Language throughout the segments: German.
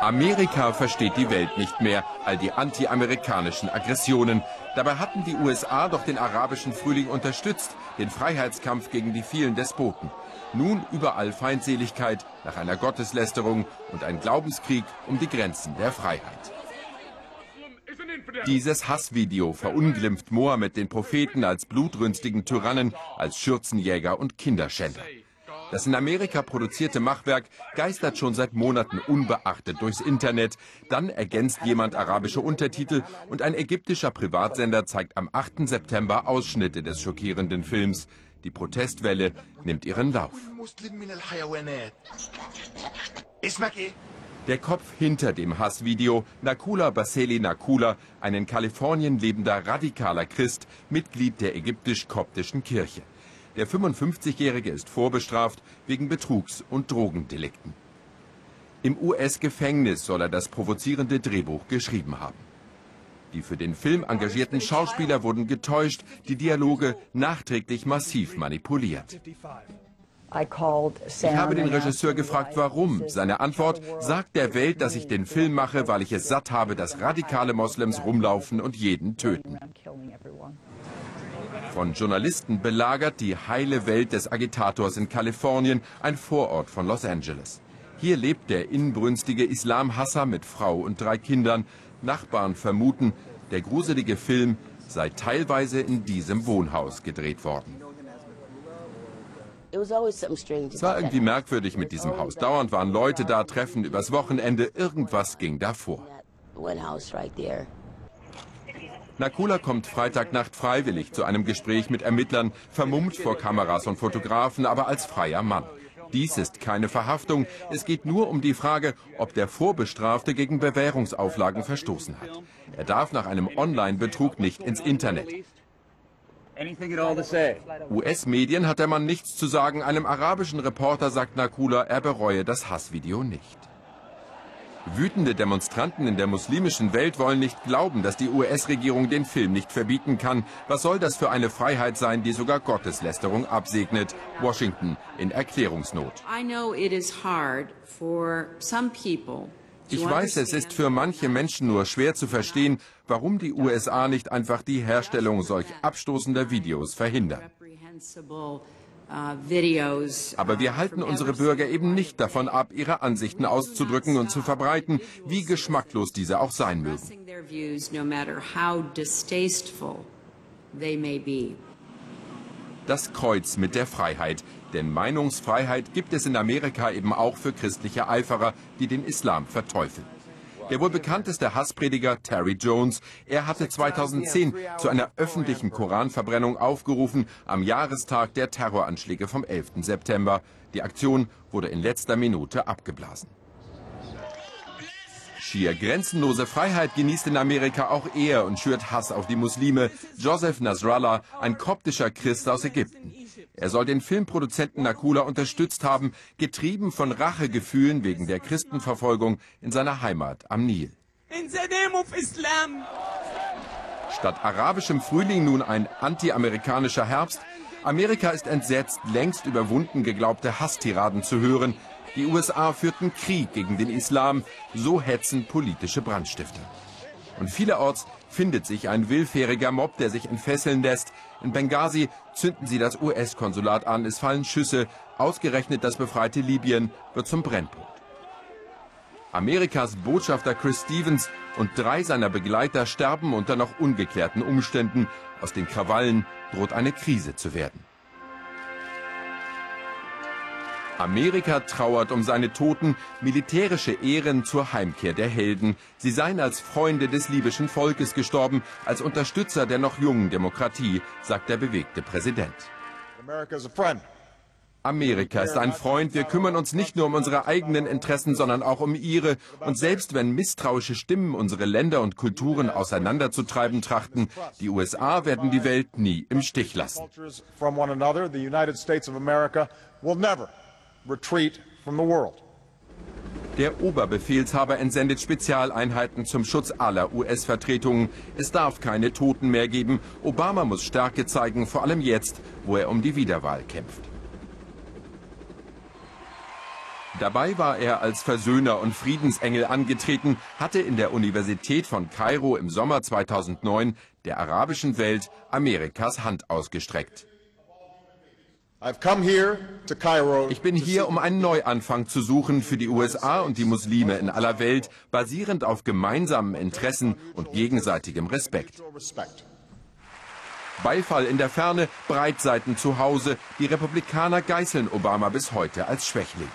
Amerika versteht die Welt nicht mehr, all die anti-amerikanischen Aggressionen. Dabei hatten die USA doch den arabischen Frühling unterstützt, den Freiheitskampf gegen die vielen Despoten. Nun überall Feindseligkeit nach einer Gotteslästerung und ein Glaubenskrieg um die Grenzen der Freiheit. Dieses Hassvideo verunglimpft Mohammed den Propheten als blutrünstigen Tyrannen, als Schürzenjäger und Kinderschänder. Das in Amerika produzierte Machwerk geistert schon seit Monaten unbeachtet durchs Internet. Dann ergänzt jemand arabische Untertitel und ein ägyptischer Privatsender zeigt am 8. September Ausschnitte des schockierenden Films. Die Protestwelle nimmt ihren Lauf. Der Kopf hinter dem Hassvideo, Nakula Baseli Nakula, ein in Kalifornien lebender radikaler Christ, Mitglied der ägyptisch-koptischen Kirche. Der 55-Jährige ist vorbestraft wegen Betrugs- und Drogendelikten. Im US-Gefängnis soll er das provozierende Drehbuch geschrieben haben. Die für den Film engagierten Schauspieler wurden getäuscht, die Dialoge nachträglich massiv manipuliert. Ich habe den Regisseur gefragt, warum. Seine Antwort sagt der Welt, dass ich den Film mache, weil ich es satt habe, dass radikale Moslems rumlaufen und jeden töten. Von Journalisten belagert die heile Welt des Agitators in Kalifornien, ein Vorort von Los Angeles. Hier lebt der inbrünstige Islamhasser mit Frau und drei Kindern. Nachbarn vermuten, der gruselige Film sei teilweise in diesem Wohnhaus gedreht worden. Es war irgendwie merkwürdig mit diesem Haus. Dauernd waren Leute da, Treffen übers Wochenende, irgendwas ging da vor. Nakula kommt Freitagnacht freiwillig zu einem Gespräch mit Ermittlern, vermummt vor Kameras und Fotografen, aber als freier Mann. Dies ist keine Verhaftung. Es geht nur um die Frage, ob der Vorbestrafte gegen Bewährungsauflagen verstoßen hat. Er darf nach einem Online-Betrug nicht ins Internet. US-Medien hat der Mann nichts zu sagen. Einem arabischen Reporter sagt Nakula, er bereue das Hassvideo nicht. Wütende Demonstranten in der muslimischen Welt wollen nicht glauben, dass die US-Regierung den Film nicht verbieten kann. Was soll das für eine Freiheit sein, die sogar Gotteslästerung absegnet? Washington in Erklärungsnot. Ich weiß, es ist für manche Menschen nur schwer zu verstehen, warum die USA nicht einfach die Herstellung solch abstoßender Videos verhindern. Uh, Aber wir halten unsere Bürger eben nicht davon ab, ihre Ansichten auszudrücken und zu verbreiten, wie geschmacklos diese auch sein mögen. Das Kreuz mit der Freiheit. Denn Meinungsfreiheit gibt es in Amerika eben auch für christliche Eiferer, die den Islam verteufeln. Der wohl bekannteste Hassprediger Terry Jones, er hatte 2010 zu einer öffentlichen Koranverbrennung aufgerufen am Jahrestag der Terroranschläge vom 11. September. Die Aktion wurde in letzter Minute abgeblasen. Schier grenzenlose Freiheit genießt in Amerika auch er und schürt Hass auf die Muslime. Joseph Nasrallah, ein koptischer Christ aus Ägypten. Er soll den Filmproduzenten Nakula unterstützt haben, getrieben von Rachegefühlen wegen der Christenverfolgung in seiner Heimat am Nil. Statt arabischem Frühling nun ein anti-amerikanischer Herbst. Amerika ist entsetzt, längst überwunden geglaubte Hasstiraden zu hören. Die USA führten Krieg gegen den Islam, so hetzen politische Brandstifter. Und vielerorts findet sich ein willfähriger Mob, der sich entfesseln lässt. In Benghazi zünden sie das US-Konsulat an, es fallen Schüsse. Ausgerechnet das befreite Libyen wird zum Brennpunkt. Amerikas Botschafter Chris Stevens und drei seiner Begleiter sterben unter noch ungeklärten Umständen. Aus den Krawallen droht eine Krise zu werden. Amerika trauert um seine Toten, militärische Ehren zur Heimkehr der Helden. Sie seien als Freunde des libyschen Volkes gestorben, als Unterstützer der noch jungen Demokratie, sagt der bewegte Präsident. Amerika ist ein Freund. Wir kümmern uns nicht nur um unsere eigenen Interessen, sondern auch um ihre. Und selbst wenn misstrauische Stimmen unsere Länder und Kulturen auseinanderzutreiben trachten, die USA werden die Welt nie im Stich lassen retreat from the world. Der Oberbefehlshaber entsendet Spezialeinheiten zum Schutz aller US-Vertretungen. Es darf keine Toten mehr geben. Obama muss Stärke zeigen, vor allem jetzt, wo er um die Wiederwahl kämpft. Dabei war er als Versöhner und Friedensengel angetreten, hatte in der Universität von Kairo im Sommer 2009 der arabischen Welt Amerikas Hand ausgestreckt. Ich bin hier, um einen Neuanfang zu suchen für die USA und die Muslime in aller Welt, basierend auf gemeinsamen Interessen und gegenseitigem Respekt. Beifall in der Ferne, Breitseiten zu Hause. Die Republikaner geißeln Obama bis heute als Schwächling.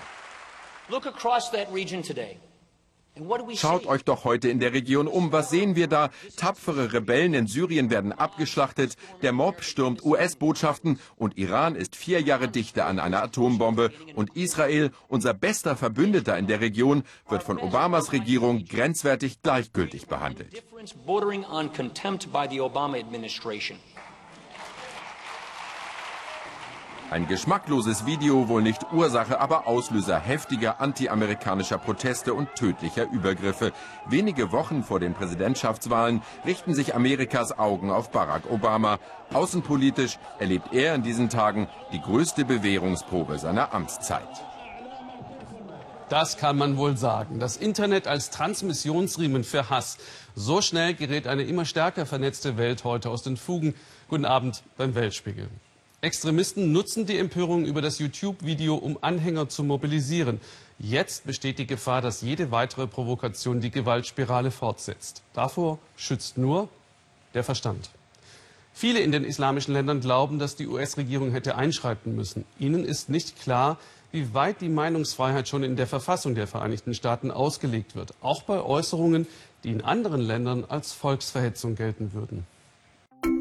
Schaut euch doch heute in der Region um. Was sehen wir da? Tapfere Rebellen in Syrien werden abgeschlachtet, der Mob stürmt US-Botschaften und Iran ist vier Jahre dichter an einer Atombombe. Und Israel, unser bester Verbündeter in der Region, wird von Obamas Regierung grenzwertig gleichgültig behandelt. Ein geschmackloses Video, wohl nicht Ursache, aber Auslöser heftiger antiamerikanischer Proteste und tödlicher Übergriffe. Wenige Wochen vor den Präsidentschaftswahlen richten sich Amerikas Augen auf Barack Obama. Außenpolitisch erlebt er in diesen Tagen die größte Bewährungsprobe seiner Amtszeit. Das kann man wohl sagen. Das Internet als Transmissionsriemen für Hass. So schnell gerät eine immer stärker vernetzte Welt heute aus den Fugen. Guten Abend beim Weltspiegel. Extremisten nutzen die Empörung über das YouTube-Video, um Anhänger zu mobilisieren. Jetzt besteht die Gefahr, dass jede weitere Provokation die Gewaltspirale fortsetzt. Davor schützt nur der Verstand. Viele in den islamischen Ländern glauben, dass die US-Regierung hätte einschreiten müssen. Ihnen ist nicht klar, wie weit die Meinungsfreiheit schon in der Verfassung der Vereinigten Staaten ausgelegt wird, auch bei Äußerungen, die in anderen Ländern als Volksverhetzung gelten würden.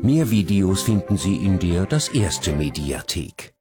Mehr Videos finden Sie in der Das Erste Mediathek.